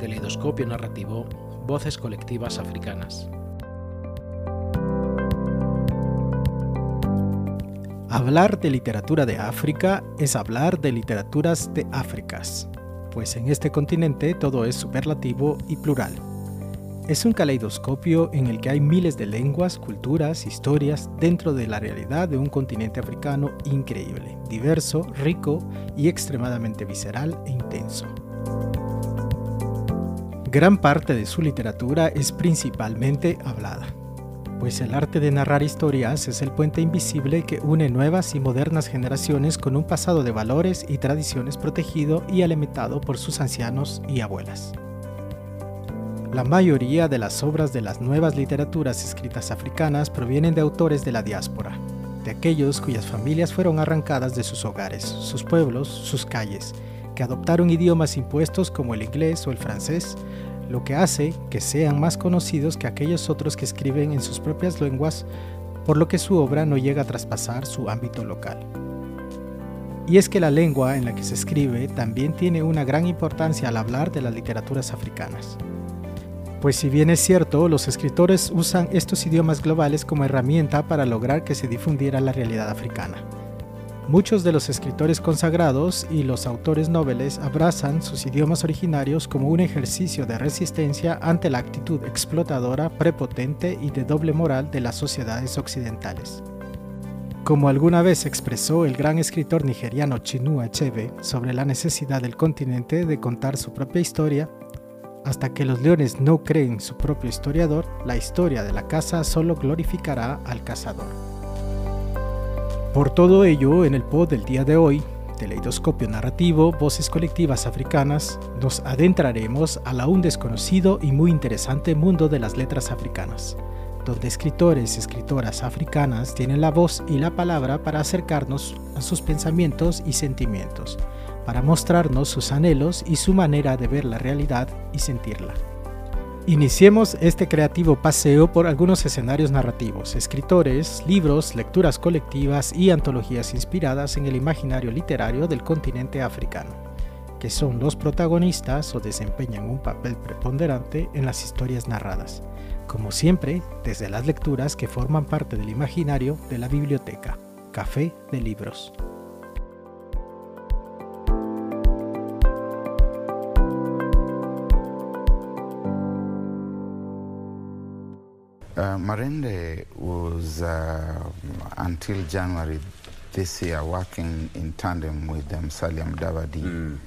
Teleidoscopio narrativo, Voces colectivas africanas. Hablar de literatura de África es hablar de literaturas de Áfricas, pues en este continente todo es superlativo y plural. Es un caleidoscopio en el que hay miles de lenguas, culturas, historias dentro de la realidad de un continente africano increíble, diverso, rico y extremadamente visceral e intenso. Gran parte de su literatura es principalmente hablada, pues el arte de narrar historias es el puente invisible que une nuevas y modernas generaciones con un pasado de valores y tradiciones protegido y alimentado por sus ancianos y abuelas. La mayoría de las obras de las nuevas literaturas escritas africanas provienen de autores de la diáspora, de aquellos cuyas familias fueron arrancadas de sus hogares, sus pueblos, sus calles, que adoptaron idiomas impuestos como el inglés o el francés, lo que hace que sean más conocidos que aquellos otros que escriben en sus propias lenguas, por lo que su obra no llega a traspasar su ámbito local. Y es que la lengua en la que se escribe también tiene una gran importancia al hablar de las literaturas africanas. Pues si bien es cierto, los escritores usan estos idiomas globales como herramienta para lograr que se difundiera la realidad africana. Muchos de los escritores consagrados y los autores noveles abrazan sus idiomas originarios como un ejercicio de resistencia ante la actitud explotadora, prepotente y de doble moral de las sociedades occidentales. Como alguna vez expresó el gran escritor nigeriano Chinua Achebe sobre la necesidad del continente de contar su propia historia, hasta que los leones no creen su propio historiador, la historia de la caza solo glorificará al cazador. Por todo ello, en el pod del día de hoy, Teleidoscopio Narrativo, Voces Colectivas Africanas, nos adentraremos al aún desconocido y muy interesante mundo de las letras africanas, donde escritores y escritoras africanas tienen la voz y la palabra para acercarnos a sus pensamientos y sentimientos, para mostrarnos sus anhelos y su manera de ver la realidad y sentirla. Iniciemos este creativo paseo por algunos escenarios narrativos, escritores, libros, lecturas colectivas y antologías inspiradas en el imaginario literario del continente africano, que son los protagonistas o desempeñan un papel preponderante en las historias narradas, como siempre desde las lecturas que forman parte del imaginario de la biblioteca, Café de Libros. Uh, Marende was uh, until January this year working in tandem with um, Salim Davadi mm.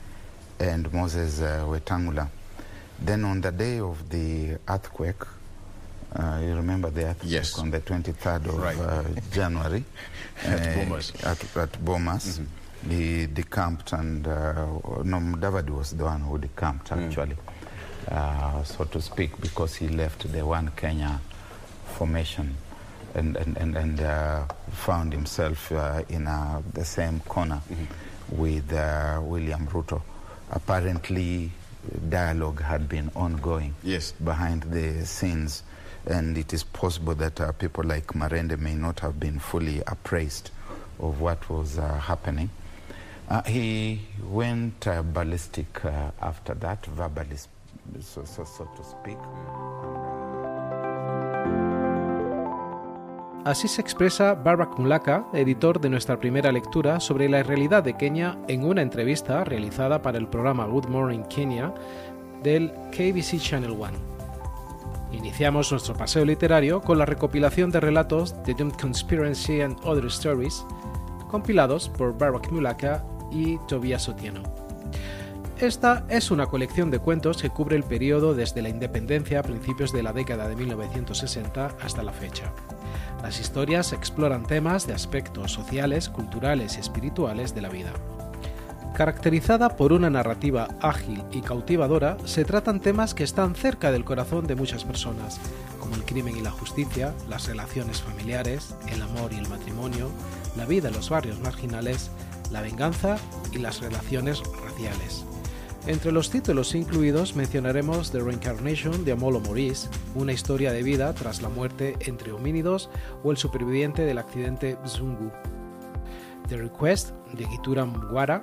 and Moses uh, Wetangula. Then on the day of the earthquake, uh, you remember the earthquake yes. on the 23rd of right. uh, January at Bomas. At, at Bomas. Mm-hmm. He decamped, and uh, no, Davadi was the one who decamped mm. actually, mm. so to speak, because he left the one Kenya formation and, and, and, and uh, found himself uh, in uh, the same corner mm-hmm. with uh, William Ruto. Apparently, dialogue had been ongoing yes. behind the scenes, and it is possible that uh, people like Marende may not have been fully appraised of what was uh, happening. he went ballistic after that, verbally, so, so, so to speak. Así se expresa Barbara Kunlaka, editor de nuestra primera lectura sobre la realidad de Kenia en una entrevista realizada para el programa Good Morning Kenya del KBC Channel One. Iniciamos nuestro paseo literario con la recopilación de relatos de Doomed Conspiracy and Other Stories, compilados por Barack Mulaka y Tobias Otieno. Esta es una colección de cuentos que cubre el periodo desde la independencia a principios de la década de 1960 hasta la fecha. Las historias exploran temas de aspectos sociales, culturales y espirituales de la vida. Caracterizada por una narrativa ágil y cautivadora, se tratan temas que están cerca del corazón de muchas personas, como el crimen y la justicia, las relaciones familiares, el amor y el matrimonio, la vida en los barrios marginales, la venganza y las relaciones raciales. Entre los títulos incluidos mencionaremos The Reincarnation de Amolo Maurice, una historia de vida tras la muerte entre homínidos o el superviviente del accidente Zungu. The Request de Gitura Mwara,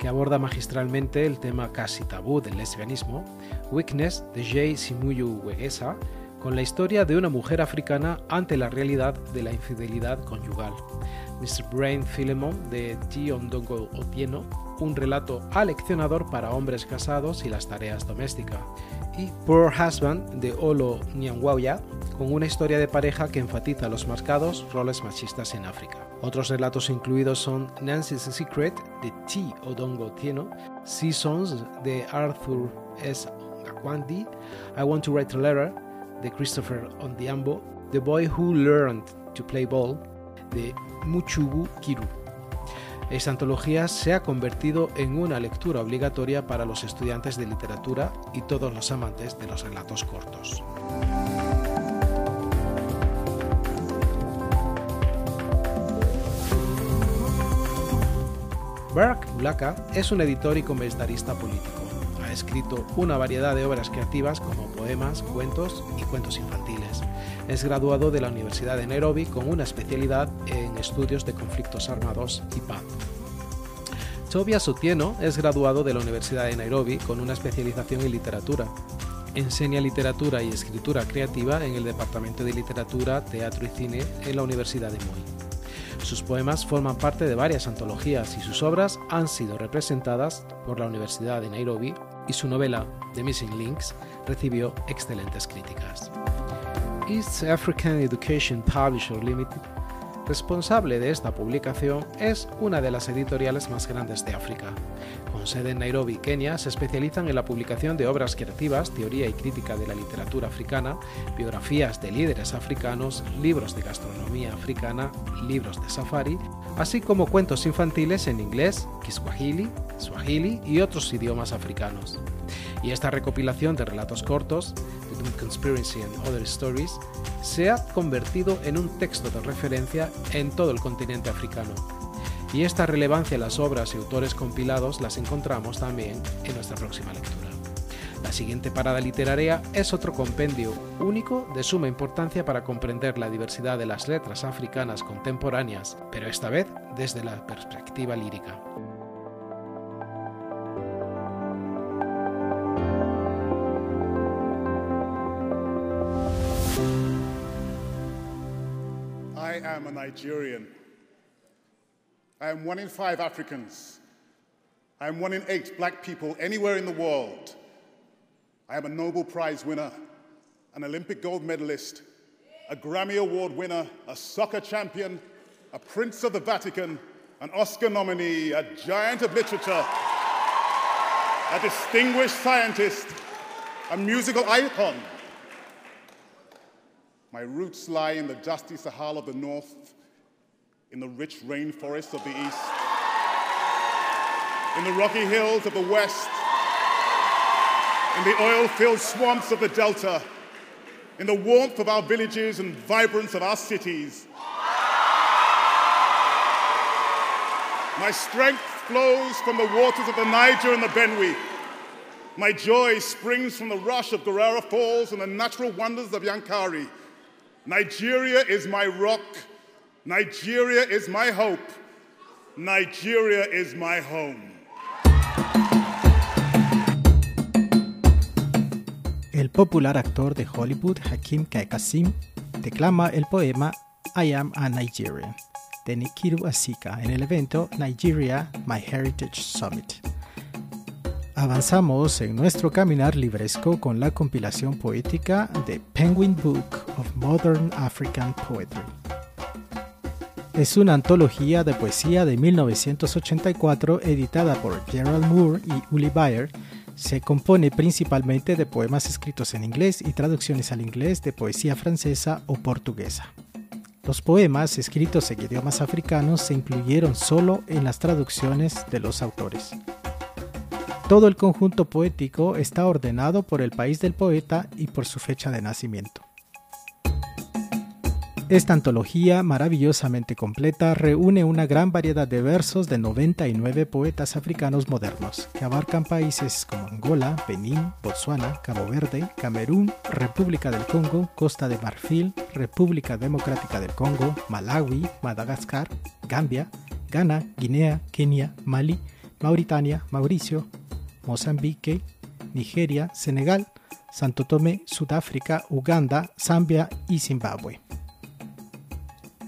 que aborda magistralmente el tema casi tabú del lesbianismo. Weakness de Jay Simuyu Wegesa, con la historia de una mujer africana ante la realidad de la infidelidad conyugal. Mr. Brain Philemon de T. Ondongo Otieno, un relato aleccionador para hombres casados y las tareas domésticas. Y Poor Husband de Olo Nyangwaya, con una historia de pareja que enfatiza los marcados roles machistas en África. Otros relatos incluidos son Nancy's Secret de T. Odongo Otieno, Seasons de Arthur S. Gakwandi, I Want to Write a Letter de Christopher Ondiambo, The Boy Who Learned to Play Ball de Muchugu Kiru. Esta antología se ha convertido en una lectura obligatoria para los estudiantes de literatura y todos los amantes de los relatos cortos. Barack Mulaka es un editor y comentarista político. Ha escrito una variedad de obras creativas como poemas, cuentos y cuentos infantiles. Es graduado de la Universidad de Nairobi con una especialidad en estudios de conflictos armados y paz. Tobias Otieno es graduado de la Universidad de Nairobi con una especialización en literatura. Enseña literatura y escritura creativa en el Departamento de Literatura, Teatro y Cine en la Universidad de Moi. Sus poemas forman parte de varias antologías y sus obras han sido representadas por la Universidad de Nairobi y su novela The Missing Links recibió excelentes críticas. East African Education Publisher Limited, responsable de esta publicación, es una de las editoriales más grandes de África. Con sede en Nairobi, Kenia, se especializan en la publicación de obras creativas, teoría y crítica de la literatura africana, biografías de líderes africanos, libros de gastronomía africana, libros de safari, así como cuentos infantiles en inglés, kiswahili, swahili y otros idiomas africanos. Y esta recopilación de relatos cortos, Conspiracy and Other Stories, se ha convertido en un texto de referencia en todo el continente africano. Y esta relevancia en las obras y autores compilados las encontramos también en nuestra próxima lectura. La siguiente parada literaria es otro compendio único de suma importancia para comprender la diversidad de las letras africanas contemporáneas, pero esta vez desde la perspectiva lírica. Am a Nigerian. I am one in five Africans. I am one in eight black people anywhere in the world. I am a Nobel Prize winner, an Olympic gold medalist, a Grammy Award winner, a soccer champion, a Prince of the Vatican, an Oscar nominee, a giant of literature, a distinguished scientist, a musical icon. My roots lie in the dusty Sahara of the north, in the rich rainforests of the east, in the rocky hills of the west, in the oil filled swamps of the delta, in the warmth of our villages and vibrance of our cities. My strength flows from the waters of the Niger and the Benue. My joy springs from the rush of Guerrera Falls and the natural wonders of Yankari. Nigeria is my rock. Nigeria is my hope. Nigeria is my home. El popular actor de Hollywood Hakim Kasim declama el poema I Am a Nigerian de Nikiru Asika en el evento Nigeria My Heritage Summit. Avanzamos en nuestro caminar libresco con la compilación poética de Penguin Book of Modern African Poetry. Es una antología de poesía de 1984 editada por Gerald Moore y Uli Bayer. Se compone principalmente de poemas escritos en inglés y traducciones al inglés de poesía francesa o portuguesa. Los poemas escritos en idiomas africanos se incluyeron solo en las traducciones de los autores. Todo el conjunto poético está ordenado por el país del poeta y por su fecha de nacimiento. Esta antología maravillosamente completa reúne una gran variedad de versos de 99 poetas africanos modernos, que abarcan países como Angola, Benín, Botswana, Cabo Verde, Camerún, República del Congo, Costa de Marfil, República Democrática del Congo, Malawi, Madagascar, Gambia, Ghana, Guinea, Kenia, Mali, Mauritania, Mauricio, Mozambique, Nigeria, Senegal, Santo Tomé, Sudáfrica, Uganda, Zambia y Zimbabue.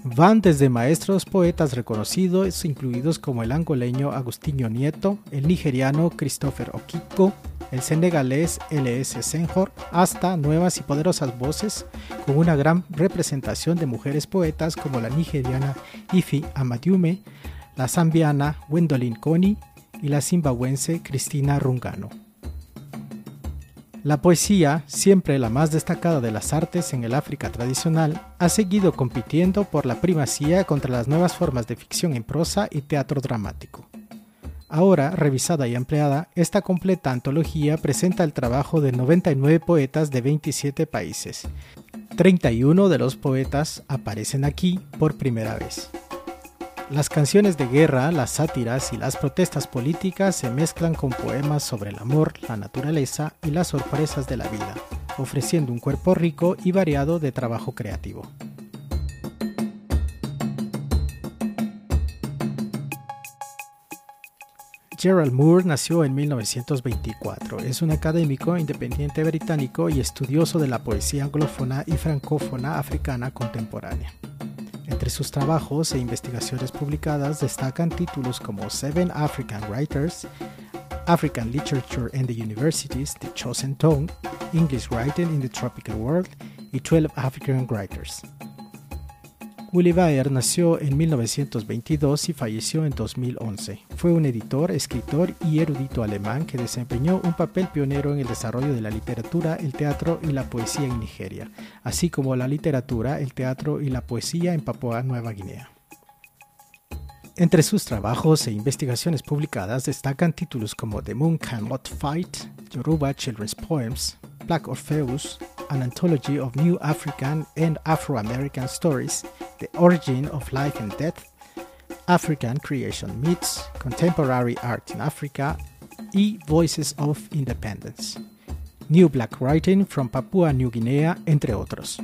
Van desde maestros poetas reconocidos, incluidos como el angoleño Agustinho Nieto, el nigeriano Christopher Okiko, el senegalés L.S. Senghor, hasta nuevas y poderosas voces con una gran representación de mujeres poetas como la nigeriana Ifi Amadiume, la zambiana Wendolyn Koni y la zimbabuense Cristina Rungano. La poesía, siempre la más destacada de las artes en el África tradicional, ha seguido compitiendo por la primacía contra las nuevas formas de ficción en prosa y teatro dramático. Ahora, revisada y ampliada, esta completa antología presenta el trabajo de 99 poetas de 27 países. 31 de los poetas aparecen aquí por primera vez. Las canciones de guerra, las sátiras y las protestas políticas se mezclan con poemas sobre el amor, la naturaleza y las sorpresas de la vida, ofreciendo un cuerpo rico y variado de trabajo creativo. Gerald Moore nació en 1924. Es un académico independiente británico y estudioso de la poesía anglófona y francófona africana contemporánea. Entre sus trabajos e investigaciones publicadas destacan títulos como Seven African Writers, African Literature and the Universities, The Chosen Tongue, English Writing in the Tropical World y 12 African Writers. Willy Bayer nació en 1922 y falleció en 2011. Fue un editor, escritor y erudito alemán que desempeñó un papel pionero en el desarrollo de la literatura, el teatro y la poesía en Nigeria, así como la literatura, el teatro y la poesía en Papua Nueva Guinea. Entre sus trabajos e investigaciones publicadas destacan títulos como The Moon Cannot Fight, Yoruba Children's Poems, Black Orpheus, an anthology of new African and Afro American stories, The Origin of Life and Death, African Creation Myths, Contemporary Art in Africa, y Voices of Independence. New Black Writing from Papua New Guinea, entre otros.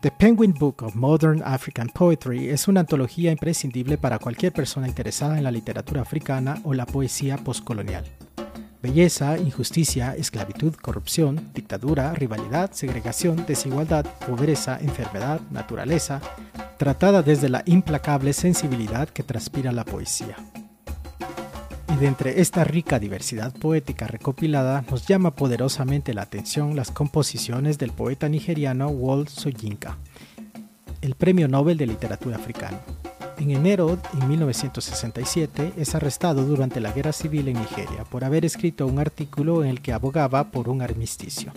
The Penguin Book of Modern African Poetry es una antología imprescindible para cualquier persona interesada en la literatura africana o la poesía postcolonial. Belleza, injusticia, esclavitud, corrupción, dictadura, rivalidad, segregación, desigualdad, pobreza, enfermedad, naturaleza, tratada desde la implacable sensibilidad que transpira la poesía. Y de entre esta rica diversidad poética recopilada nos llama poderosamente la atención las composiciones del poeta nigeriano Walt Soyinka, el Premio Nobel de Literatura Africano. En enero de 1967 es arrestado durante la guerra civil en Nigeria por haber escrito un artículo en el que abogaba por un armisticio.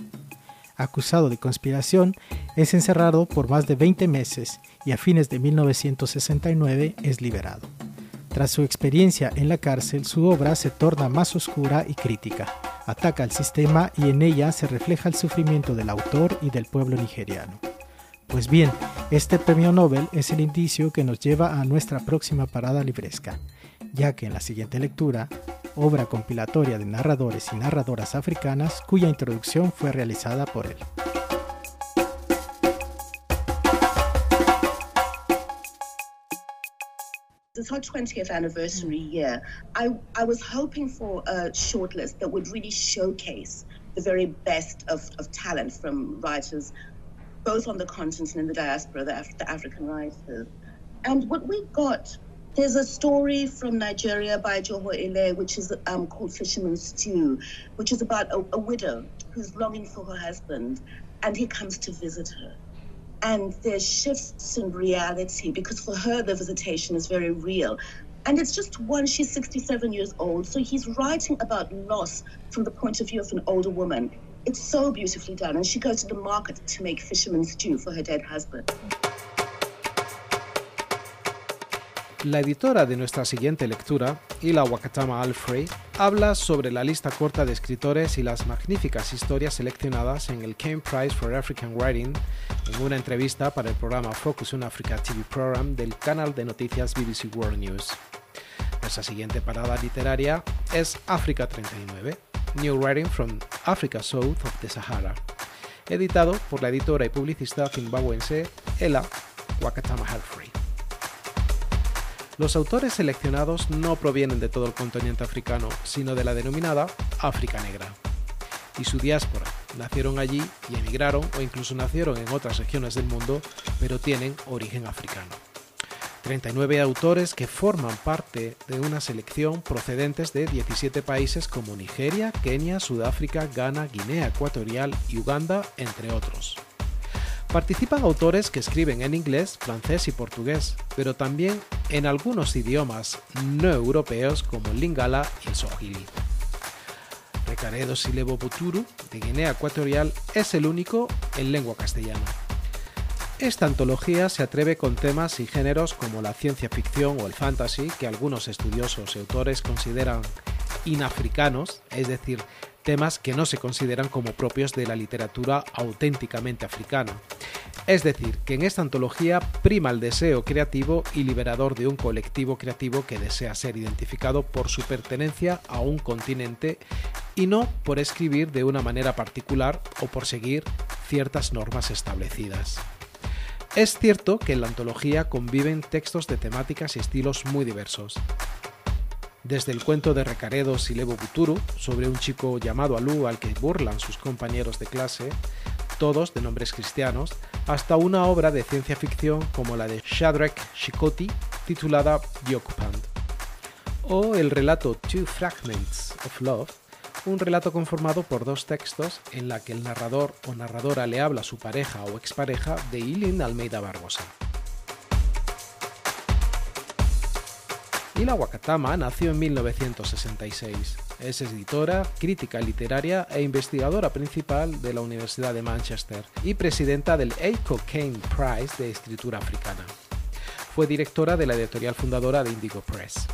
Acusado de conspiración, es encerrado por más de 20 meses y a fines de 1969 es liberado. Tras su experiencia en la cárcel, su obra se torna más oscura y crítica. Ataca al sistema y en ella se refleja el sufrimiento del autor y del pueblo nigeriano. Pues bien, este premio Nobel es el indicio que nos lleva a nuestra próxima parada libresca, ya que en la siguiente lectura, obra compilatoria de narradores y narradoras africanas cuya introducción fue realizada por él. This whole 20th anniversary year, I, I was hoping for a shortlist that would really showcase the very best of, of talent from writers both on the continent and in the diaspora, the, Af- the African writers. And what we got There's a story from Nigeria by Joho Ele, which is um, called Fisherman's Stew, which is about a, a widow who's longing for her husband, and he comes to visit her. And there's shifts in reality because for her, the visitation is very real. And it's just one, she's 67 years old. So he's writing about loss from the point of view of an older woman. It's so beautifully done. And she goes to the market to make fisherman's stew for her dead husband. La editora de nuestra siguiente lectura, Ila Wakatama Alfrey, habla sobre la lista corta de escritores y las magníficas historias seleccionadas en el Kane Prize for African Writing en una entrevista para el programa Focus on Africa TV Program del canal de noticias BBC World News. Nuestra siguiente parada literaria es África 39, New Writing from Africa South of the Sahara, editado por la editora y publicista zimbabuense Ella Wakatama Alfrey. Los autores seleccionados no provienen de todo el continente africano, sino de la denominada África Negra. Y su diáspora. Nacieron allí y emigraron o incluso nacieron en otras regiones del mundo, pero tienen origen africano. 39 autores que forman parte de una selección procedentes de 17 países como Nigeria, Kenia, Sudáfrica, Ghana, Guinea Ecuatorial y Uganda, entre otros. Participan autores que escriben en inglés, francés y portugués, pero también en algunos idiomas no europeos como el lingala y el swahili. Recaredo Silebo Buturu, de Guinea Ecuatorial, es el único en lengua castellana. Esta antología se atreve con temas y géneros como la ciencia ficción o el fantasy, que algunos estudiosos y autores consideran inafricanos, es decir, temas que no se consideran como propios de la literatura auténticamente africana. Es decir, que en esta antología prima el deseo creativo y liberador de un colectivo creativo que desea ser identificado por su pertenencia a un continente y no por escribir de una manera particular o por seguir ciertas normas establecidas. Es cierto que en la antología conviven textos de temáticas y estilos muy diversos, desde el cuento de Recaredo Silebo Buturu sobre un chico llamado Alu al que burlan sus compañeros de clase, todos de nombres cristianos, hasta una obra de ciencia ficción como la de Shadrach Shikoti titulada Occupant. O el relato Two Fragments of Love, un relato conformado por dos textos en la que el narrador o narradora le habla a su pareja o expareja de Ilin Almeida Barbosa. Ila Wakatama nació en 1966. Es editora, crítica literaria e investigadora principal de la Universidad de Manchester y presidenta del A. Kane Prize de Escritura Africana. Fue directora de la editorial fundadora de Indigo Press.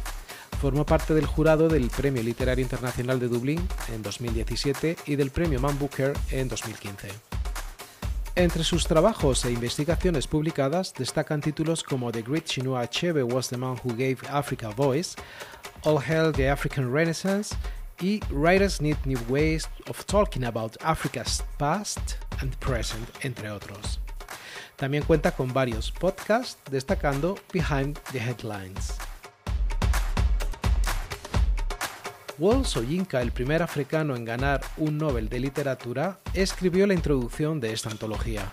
Formó parte del jurado del Premio Literario Internacional de Dublín en 2017 y del Premio Man Booker en 2015. Entre sus trabajos e investigaciones publicadas destacan títulos como The Great Chinua Achebe Was the Man Who Gave Africa Voice, All Hail the African Renaissance y Writers Need New Ways of Talking About Africa's Past and Present, entre otros. También cuenta con varios podcasts destacando Behind the Headlines. Walt Soyinka, el primer africano en ganar un Nobel de Literatura, escribió la introducción de esta antología.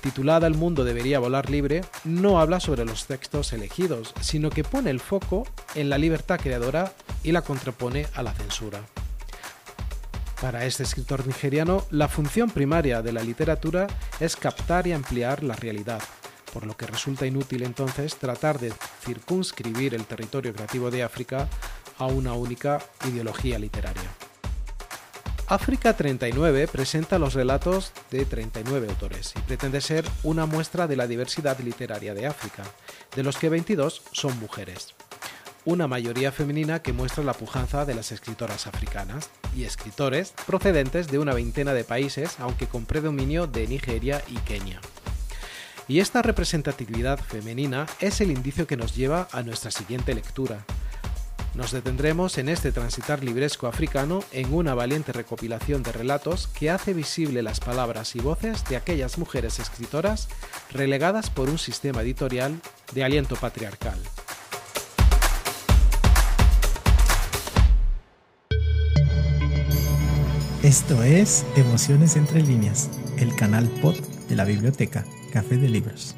Titulada El mundo debería volar libre, no habla sobre los textos elegidos, sino que pone el foco en la libertad creadora y la contrapone a la censura. Para este escritor nigeriano, la función primaria de la literatura es captar y ampliar la realidad, por lo que resulta inútil entonces tratar de circunscribir el territorio creativo de África a una única ideología literaria. África 39 presenta los relatos de 39 autores y pretende ser una muestra de la diversidad literaria de África, de los que 22 son mujeres. Una mayoría femenina que muestra la pujanza de las escritoras africanas y escritores procedentes de una veintena de países, aunque con predominio de Nigeria y Kenia. Y esta representatividad femenina es el indicio que nos lleva a nuestra siguiente lectura, nos detendremos en este transitar libresco africano en una valiente recopilación de relatos que hace visible las palabras y voces de aquellas mujeres escritoras relegadas por un sistema editorial de aliento patriarcal. Esto es Emociones entre líneas, el canal pod de la biblioteca Café de Libros.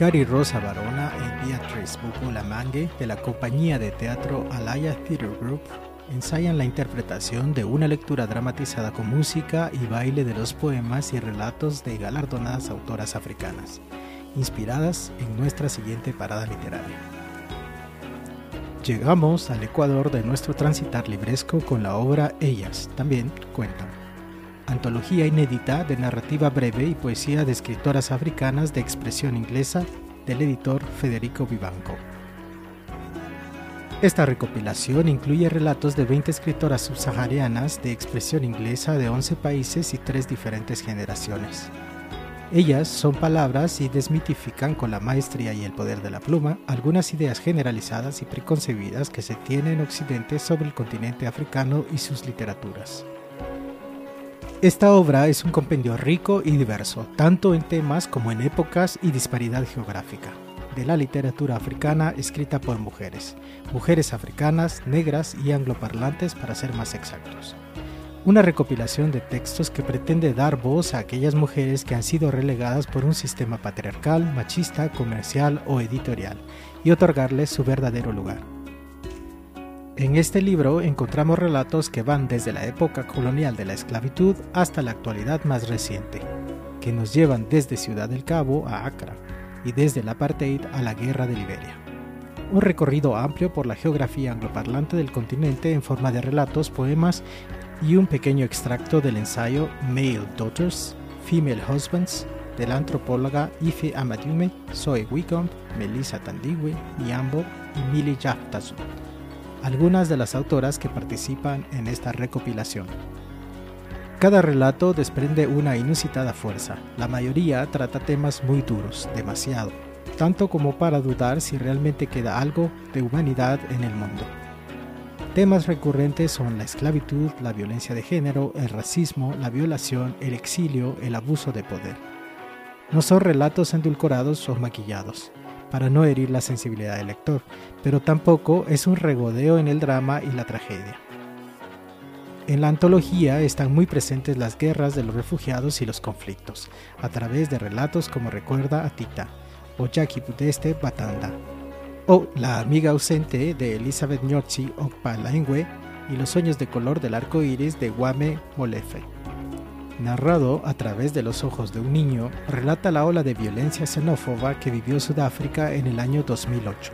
Cari Rosa Barona y Beatrice Bukulamangue de la compañía de teatro Alaya Theatre Group ensayan la interpretación de una lectura dramatizada con música y baile de los poemas y relatos de galardonadas autoras africanas, inspiradas en nuestra siguiente parada literaria. Llegamos al Ecuador de nuestro transitar libresco con la obra Ellas, también cuentan. Antología inédita de narrativa breve y poesía de escritoras africanas de expresión inglesa del editor Federico Vivanco. Esta recopilación incluye relatos de 20 escritoras subsaharianas de expresión inglesa de 11 países y 3 diferentes generaciones. Ellas son palabras y desmitifican con la maestría y el poder de la pluma algunas ideas generalizadas y preconcebidas que se tienen en Occidente sobre el continente africano y sus literaturas. Esta obra es un compendio rico y diverso, tanto en temas como en épocas y disparidad geográfica, de la literatura africana escrita por mujeres, mujeres africanas, negras y angloparlantes para ser más exactos una recopilación de textos que pretende dar voz a aquellas mujeres que han sido relegadas por un sistema patriarcal, machista, comercial o editorial, y otorgarles su verdadero lugar. En este libro encontramos relatos que van desde la época colonial de la esclavitud hasta la actualidad más reciente, que nos llevan desde Ciudad del Cabo a Accra y desde el apartheid a la guerra de Liberia. Un recorrido amplio por la geografía angloparlante del continente en forma de relatos, poemas y un pequeño extracto del ensayo Male Daughters, Female Husbands de la antropóloga Ife Amadume, Zoe Wickham, Melissa Tandigwe, Yambo y Millie Jaftazu, algunas de las autoras que participan en esta recopilación. Cada relato desprende una inusitada fuerza, la mayoría trata temas muy duros, demasiado, tanto como para dudar si realmente queda algo de humanidad en el mundo. Temas recurrentes son la esclavitud, la violencia de género, el racismo, la violación, el exilio, el abuso de poder. No son relatos endulcorados o maquillados, para no herir la sensibilidad del lector, pero tampoco es un regodeo en el drama y la tragedia. En la antología están muy presentes las guerras de los refugiados y los conflictos, a través de relatos como Recuerda a Tita o Jackie Budeste Batanda, o La amiga ausente de Elizabeth Nyotzi Okpalaengwe y Los sueños de color del arco iris de Wame Molefe. Narrado a través de los ojos de un niño, relata la ola de violencia xenófoba que vivió Sudáfrica en el año 2008.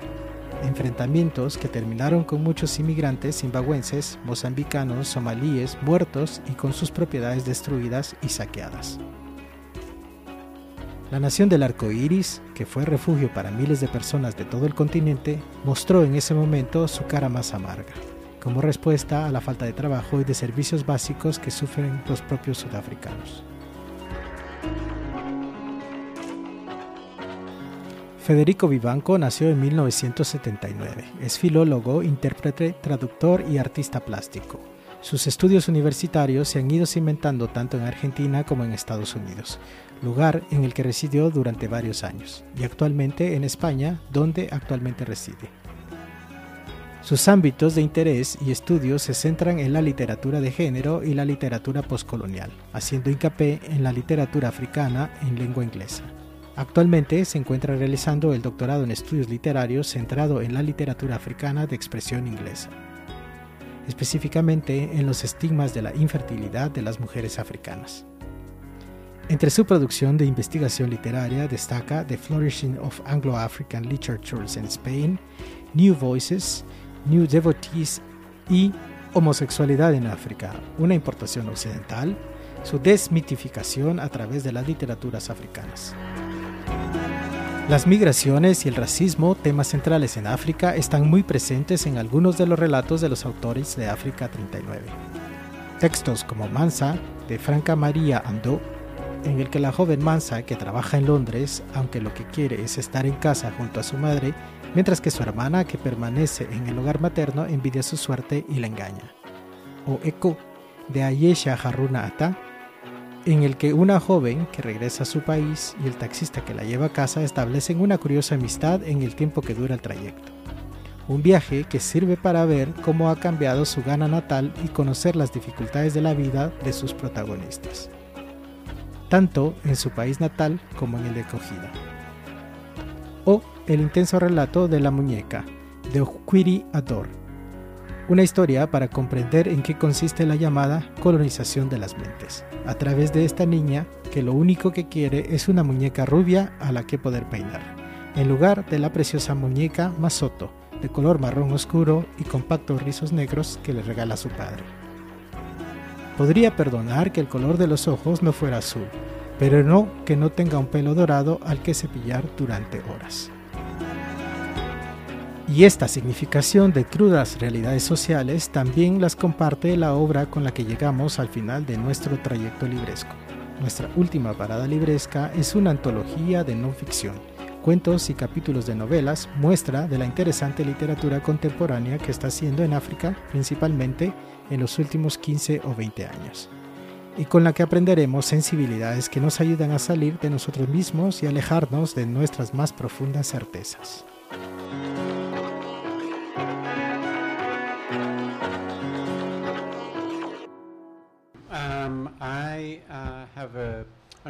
Enfrentamientos que terminaron con muchos inmigrantes zimbabuenses, mozambicanos, somalíes muertos y con sus propiedades destruidas y saqueadas. La nación del arco iris, que fue refugio para miles de personas de todo el continente, mostró en ese momento su cara más amarga, como respuesta a la falta de trabajo y de servicios básicos que sufren los propios sudafricanos. Federico Vivanco nació en 1979. Es filólogo, intérprete, traductor y artista plástico. Sus estudios universitarios se han ido cimentando tanto en Argentina como en Estados Unidos, lugar en el que residió durante varios años, y actualmente en España, donde actualmente reside. Sus ámbitos de interés y estudios se centran en la literatura de género y la literatura postcolonial, haciendo hincapié en la literatura africana en lengua inglesa. Actualmente se encuentra realizando el doctorado en estudios literarios centrado en la literatura africana de expresión inglesa, específicamente en los estigmas de la infertilidad de las mujeres africanas. Entre su producción de investigación literaria destaca The Flourishing of Anglo-African Literatures in Spain, New Voices, New Devotees y Homosexualidad en África, una importación occidental, su desmitificación a través de las literaturas africanas. Las migraciones y el racismo, temas centrales en África, están muy presentes en algunos de los relatos de los autores de África 39. Textos como Mansa, de Franca María Andó, en el que la joven Mansa, que trabaja en Londres, aunque lo que quiere es estar en casa junto a su madre, mientras que su hermana, que permanece en el hogar materno, envidia su suerte y la engaña. O Eko, de Ayesha Haruna Ata, en el que una joven que regresa a su país y el taxista que la lleva a casa establecen una curiosa amistad en el tiempo que dura el trayecto. Un viaje que sirve para ver cómo ha cambiado su gana natal y conocer las dificultades de la vida de sus protagonistas. tanto en su país natal como en el de acogida. O el intenso relato de la muñeca, de Okwiri Ador, una historia para comprender en qué consiste la llamada colonización de las mentes, a través de esta niña que lo único que quiere es una muñeca rubia a la que poder peinar, en lugar de la preciosa muñeca Masoto, de color marrón oscuro y compactos rizos negros que le regala su padre. Podría perdonar que el color de los ojos no fuera azul, pero no que no tenga un pelo dorado al que cepillar durante horas. Y esta significación de crudas realidades sociales también las comparte la obra con la que llegamos al final de nuestro trayecto libresco. Nuestra última parada libresca es una antología de no ficción, cuentos y capítulos de novelas, muestra de la interesante literatura contemporánea que está haciendo en África, principalmente en los últimos 15 o 20 años, y con la que aprenderemos sensibilidades que nos ayudan a salir de nosotros mismos y alejarnos de nuestras más profundas certezas.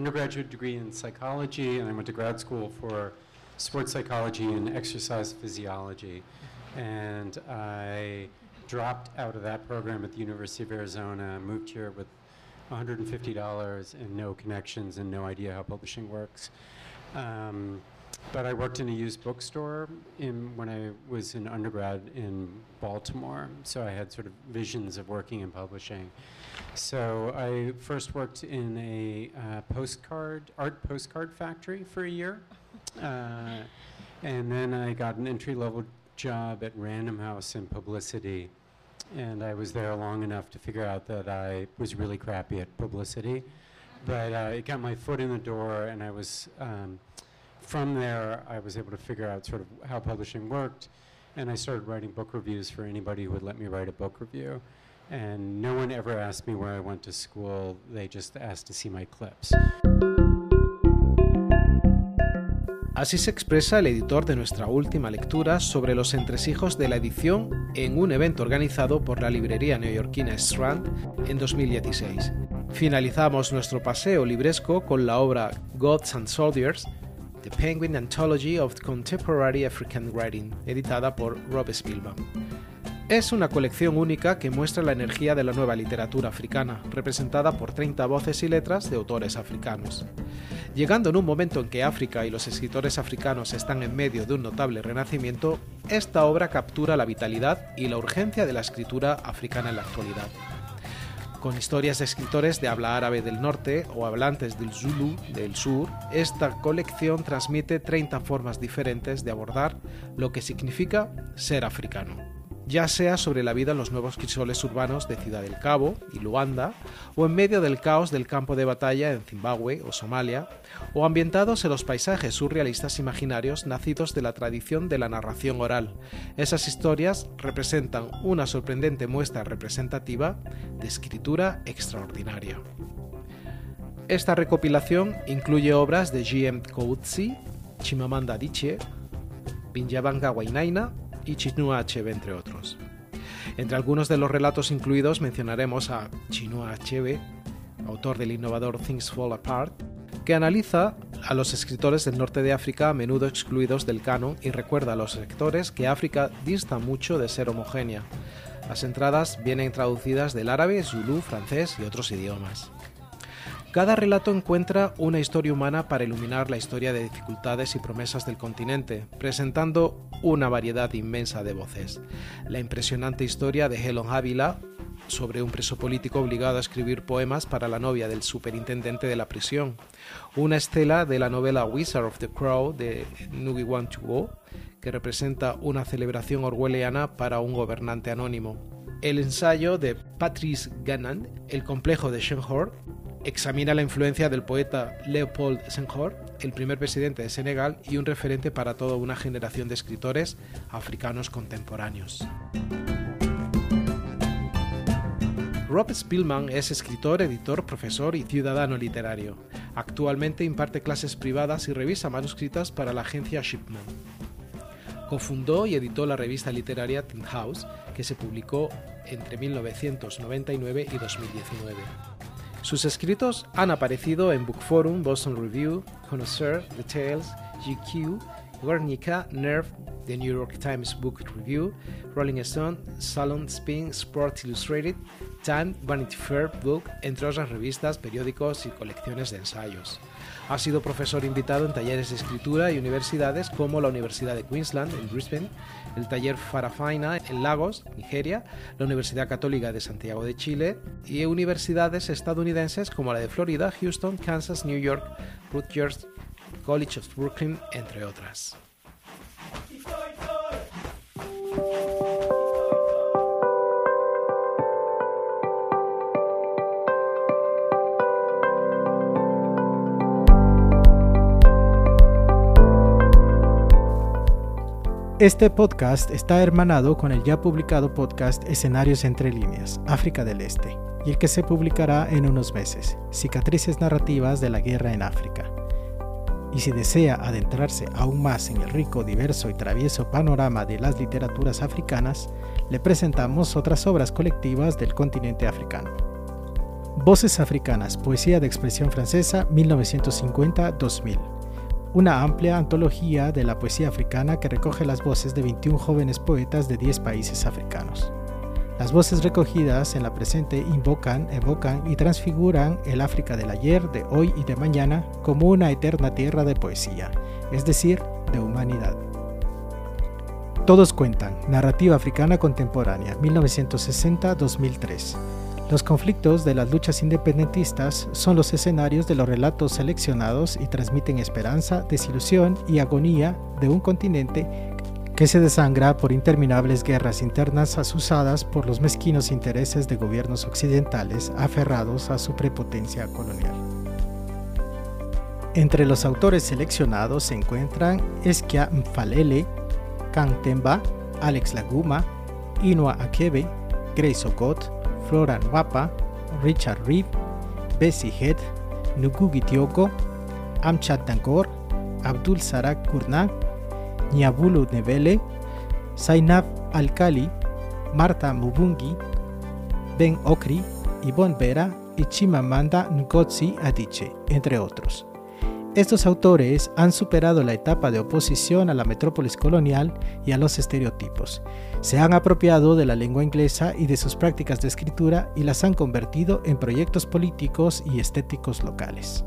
Undergraduate degree in psychology, and I went to grad school for sports psychology and exercise physiology. And I dropped out of that program at the University of Arizona, moved here with $150 and no connections and no idea how publishing works. Um, but I worked in a used bookstore in, when I was an undergrad in Baltimore, so I had sort of visions of working in publishing. So I first worked in a uh, postcard, art postcard factory for a year. Uh, and then I got an entry level job at Random House in publicity. And I was there long enough to figure out that I was really crappy at publicity. But uh, it got my foot in the door, and I was, um, from there, I was able to figure out sort of how publishing worked. And I started writing book reviews for anybody who would let me write a book review. And no one ever asked me where I went to school, they just asked to see my clips. Así se expresa el editor de nuestra última lectura sobre los entresijos de la edición en un evento organizado por la librería neoyorquina Strand en 2016. Finalizamos nuestro paseo libresco con la obra Gods and Soldiers, The Penguin Anthology of Contemporary African Writing, editada por Rob. Es una colección única que muestra la energía de la nueva literatura africana, representada por 30 voces y letras de autores africanos. Llegando en un momento en que África y los escritores africanos están en medio de un notable renacimiento, esta obra captura la vitalidad y la urgencia de la escritura africana en la actualidad. Con historias de escritores de habla árabe del norte o hablantes del Zulu del sur, esta colección transmite 30 formas diferentes de abordar lo que significa ser africano ya sea sobre la vida en los nuevos crisoles urbanos de Ciudad del Cabo y Luanda, o en medio del caos del campo de batalla en Zimbabue o Somalia, o ambientados en los paisajes surrealistas imaginarios nacidos de la tradición de la narración oral. Esas historias representan una sorprendente muestra representativa de escritura extraordinaria. Esta recopilación incluye obras de G.M. Coetzee, Chimamanda Adichie, Pinjabanga Wainaina, y Chinua Achebe, entre otros. Entre algunos de los relatos incluidos mencionaremos a Chinua Achebe, autor del innovador Things Fall Apart, que analiza a los escritores del norte de África a menudo excluidos del canon y recuerda a los lectores que África dista mucho de ser homogénea. Las entradas vienen traducidas del árabe, zulú, francés y otros idiomas. Cada relato encuentra una historia humana para iluminar la historia de dificultades y promesas del continente, presentando una variedad inmensa de voces. La impresionante historia de Helen Ávila, sobre un preso político obligado a escribir poemas para la novia del superintendente de la prisión. Una estela de la novela Wizard of the Crow de Nugi Go, que representa una celebración orwelliana para un gobernante anónimo. El ensayo de Patrice Gannan, El complejo de Senghor, examina la influencia del poeta Leopold Senghor, el primer presidente de Senegal y un referente para toda una generación de escritores africanos contemporáneos. Rob Spielman es escritor, editor, profesor y ciudadano literario. Actualmente imparte clases privadas y revisa manuscritas para la agencia Shipman. Cofundó y editó la revista literaria Tin House, que se publicó entre 1999 y 2019. Sus escritos han aparecido en Book Forum, Boston Review, Connoisseur, The Tales, GQ, Guernica, Nerve, The New York Times Book Review, Rolling Stone, Salon Spin, Sports Illustrated, Time, Vanity Fair Book, entre otras revistas, periódicos y colecciones de ensayos. Ha sido profesor invitado en talleres de escritura y universidades como la Universidad de Queensland en Brisbane, el taller Farafina en Lagos, Nigeria, la Universidad Católica de Santiago de Chile y universidades estadounidenses como la de Florida, Houston, Kansas, New York, Rutgers, College of Brooklyn, entre otras. Este podcast está hermanado con el ya publicado podcast Escenarios entre líneas, África del Este, y el que se publicará en unos meses, Cicatrices narrativas de la guerra en África. Y si desea adentrarse aún más en el rico, diverso y travieso panorama de las literaturas africanas, le presentamos otras obras colectivas del continente africano. Voces Africanas, Poesía de Expresión Francesa, 1950-2000 una amplia antología de la poesía africana que recoge las voces de 21 jóvenes poetas de 10 países africanos. Las voces recogidas en la presente invocan, evocan y transfiguran el África del ayer, de hoy y de mañana como una eterna tierra de poesía, es decir, de humanidad. Todos cuentan, Narrativa Africana Contemporánea, 1960-2003. Los conflictos de las luchas independentistas son los escenarios de los relatos seleccionados y transmiten esperanza, desilusión y agonía de un continente que se desangra por interminables guerras internas asusadas por los mezquinos intereses de gobiernos occidentales aferrados a su prepotencia colonial. Entre los autores seleccionados se encuentran Esquia Mfalele, Temba, Alex Laguma, Inua Akebe, Grace Okot, Flora Nwapa, Richard Reeve, Bessie Head, Nugugi Tioko, Amchat Dangor, Abdul Sarak Kurna, Nyabulu Nevele, Zainab Alkali, Marta Mubungi, Ben Okri, Yvonne Vera y Chimamanda Ngozi Adichie, entre otros. Estos autores han superado la etapa de oposición a la metrópolis colonial y a los estereotipos. Se han apropiado de la lengua inglesa y de sus prácticas de escritura y las han convertido en proyectos políticos y estéticos locales.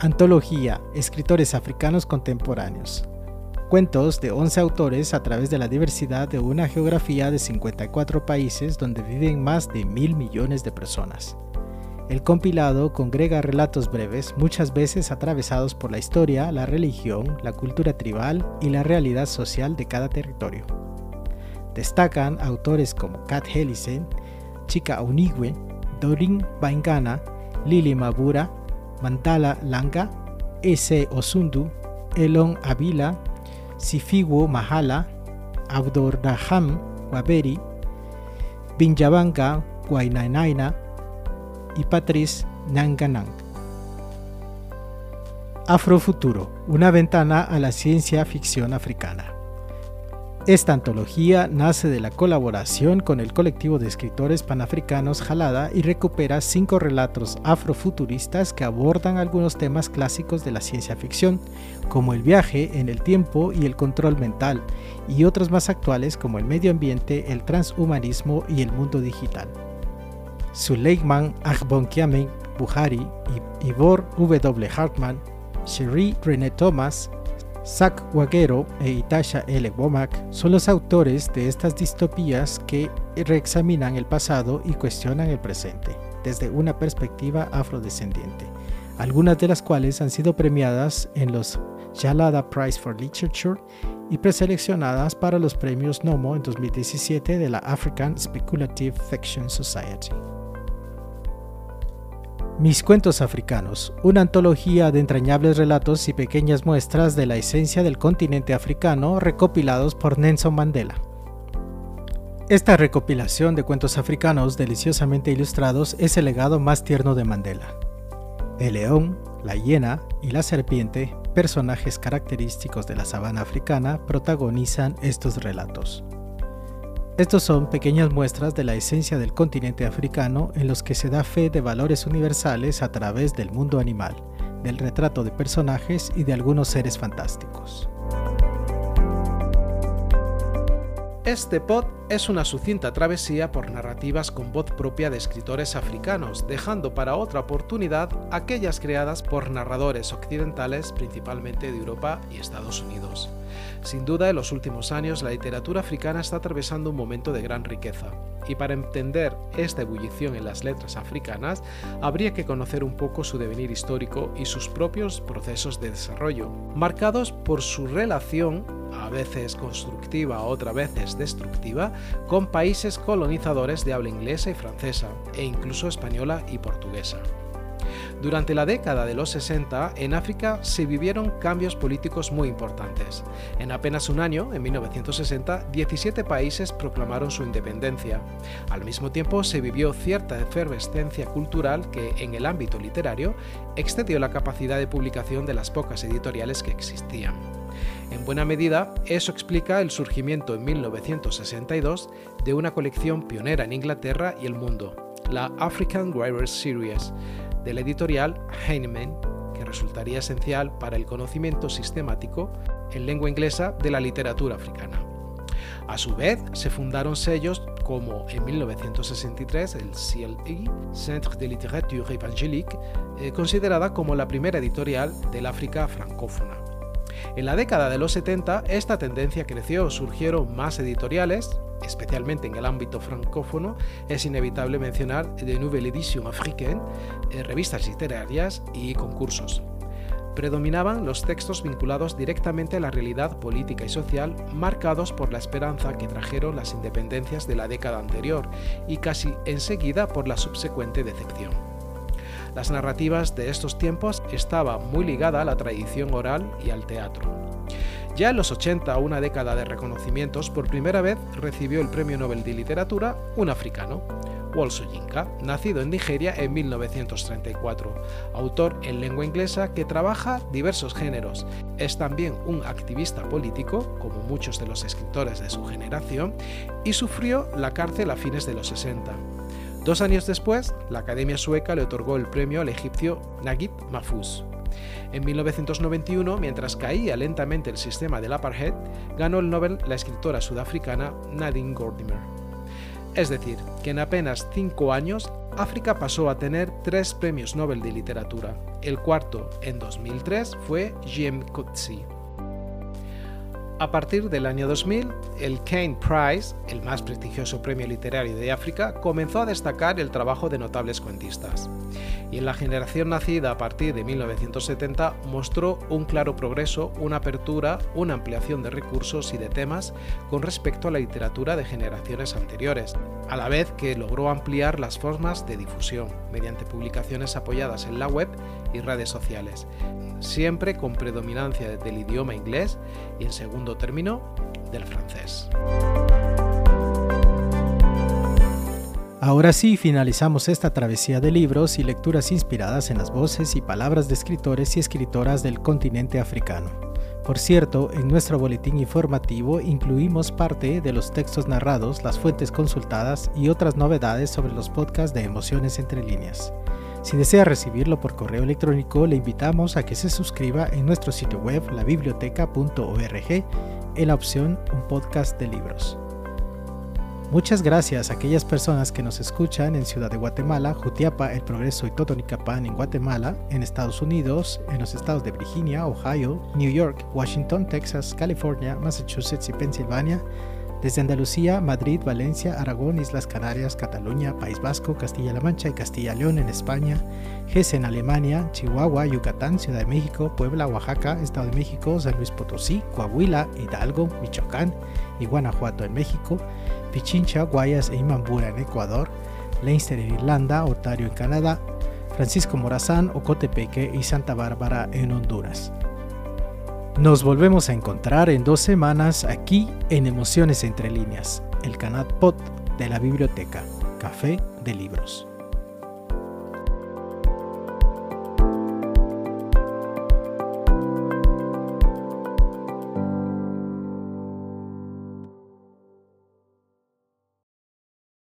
Antología Escritores africanos contemporáneos. Cuentos de 11 autores a través de la diversidad de una geografía de 54 países donde viven más de mil millones de personas. El compilado congrega relatos breves, muchas veces atravesados por la historia, la religión, la cultura tribal y la realidad social de cada territorio. Destacan autores como Kat Helisen, Chika Unigwe, Dorin Baingana, Lili Mabura, Mandala Langa, S. Osundu, Elon Avila, Sifiwo Mahala, Abdurraham Waberi, Binjabanga Guainainaina, y Patrice Nanganang. Afrofuturo, una ventana a la ciencia ficción africana. Esta antología nace de la colaboración con el colectivo de escritores panafricanos Jalada y recupera cinco relatos afrofuturistas que abordan algunos temas clásicos de la ciencia ficción, como el viaje en el tiempo y el control mental, y otros más actuales como el medio ambiente, el transhumanismo y el mundo digital. Suleiman Agbonkiame Buhari, Ivor W. Hartman, Sherry René Thomas, Zach Waguero e Itasha L. Womack son los autores de estas distopías que reexaminan el pasado y cuestionan el presente desde una perspectiva afrodescendiente, algunas de las cuales han sido premiadas en los Jalada Prize for Literature y preseleccionadas para los premios NOMO en 2017 de la African Speculative Fiction Society. Mis cuentos africanos, una antología de entrañables relatos y pequeñas muestras de la esencia del continente africano recopilados por Nelson Mandela. Esta recopilación de cuentos africanos deliciosamente ilustrados es el legado más tierno de Mandela. El león, la hiena y la serpiente, personajes característicos de la sabana africana, protagonizan estos relatos. Estos son pequeñas muestras de la esencia del continente africano en los que se da fe de valores universales a través del mundo animal, del retrato de personajes y de algunos seres fantásticos. Este pod es una sucinta travesía por narrativas con voz propia de escritores africanos, dejando para otra oportunidad aquellas creadas por narradores occidentales, principalmente de Europa y Estados Unidos. Sin duda, en los últimos años la literatura africana está atravesando un momento de gran riqueza, y para entender esta ebullición en las letras africanas, habría que conocer un poco su devenir histórico y sus propios procesos de desarrollo, marcados por su relación, a veces constructiva, otras veces destructiva, con países colonizadores de habla inglesa y francesa, e incluso española y portuguesa. Durante la década de los 60, en África se vivieron cambios políticos muy importantes. En apenas un año, en 1960, 17 países proclamaron su independencia. Al mismo tiempo, se vivió cierta efervescencia cultural que, en el ámbito literario, excedió la capacidad de publicación de las pocas editoriales que existían. En buena medida, eso explica el surgimiento en 1962 de una colección pionera en Inglaterra y el mundo, la African Writers Series, de la editorial Heinemann, que resultaría esencial para el conocimiento sistemático en lengua inglesa de la literatura africana. A su vez, se fundaron sellos como en 1963 el CLI, Centre de Littérature Évangélique, eh, considerada como la primera editorial del África francófona. En la década de los 70 esta tendencia creció, surgieron más editoriales, especialmente en el ámbito francófono, es inevitable mencionar de Nouvelle Edition Africaine, eh, revistas literarias y concursos. Predominaban los textos vinculados directamente a la realidad política y social, marcados por la esperanza que trajeron las independencias de la década anterior y casi enseguida por la subsecuente decepción. Las narrativas de estos tiempos estaban muy ligadas a la tradición oral y al teatro. Ya en los 80, una década de reconocimientos, por primera vez recibió el Premio Nobel de Literatura un africano, Wole Soyinka, nacido en Nigeria en 1934, autor en lengua inglesa que trabaja diversos géneros. Es también un activista político, como muchos de los escritores de su generación, y sufrió la cárcel a fines de los 60. Dos años después, la Academia Sueca le otorgó el premio al egipcio Naguib Mahfouz. En 1991, mientras caía lentamente el sistema del apartheid, ganó el Nobel la escritora sudafricana Nadine Gordimer. Es decir, que en apenas cinco años, África pasó a tener tres premios Nobel de literatura. El cuarto, en 2003, fue Jem Coetzee. A partir del año 2000, el Kane Prize, el más prestigioso premio literario de África, comenzó a destacar el trabajo de notables cuentistas. Y en la generación nacida a partir de 1970 mostró un claro progreso, una apertura, una ampliación de recursos y de temas con respecto a la literatura de generaciones anteriores, a la vez que logró ampliar las formas de difusión mediante publicaciones apoyadas en la web y redes sociales, siempre con predominancia del idioma inglés y en segundo término del francés. Ahora sí, finalizamos esta travesía de libros y lecturas inspiradas en las voces y palabras de escritores y escritoras del continente africano. Por cierto, en nuestro boletín informativo incluimos parte de los textos narrados, las fuentes consultadas y otras novedades sobre los podcasts de Emociones entre líneas. Si desea recibirlo por correo electrónico, le invitamos a que se suscriba en nuestro sitio web labiblioteca.org en la opción Un podcast de libros. Muchas gracias a aquellas personas que nos escuchan en Ciudad de Guatemala, Jutiapa, El Progreso y Totonicapán en Guatemala, en Estados Unidos, en los estados de Virginia, Ohio, New York, Washington, Texas, California, Massachusetts y Pensilvania, desde Andalucía, Madrid, Valencia, Aragón, Islas Canarias, Cataluña, País Vasco, Castilla-La Mancha y Castilla-León en España, Hesse en Alemania, Chihuahua, Yucatán, Ciudad de México, Puebla, Oaxaca, Estado de México, San Luis Potosí, Coahuila, Hidalgo, Michoacán y Guanajuato en México, Pichincha, Guayas e Imambura en Ecuador, Leinster en Irlanda, Ontario en Canadá, Francisco Morazán, Ocotepeque y Santa Bárbara en Honduras. Nos volvemos a encontrar en dos semanas aquí en Emociones Entre Líneas, el canal pod de la biblioteca Café de Libros.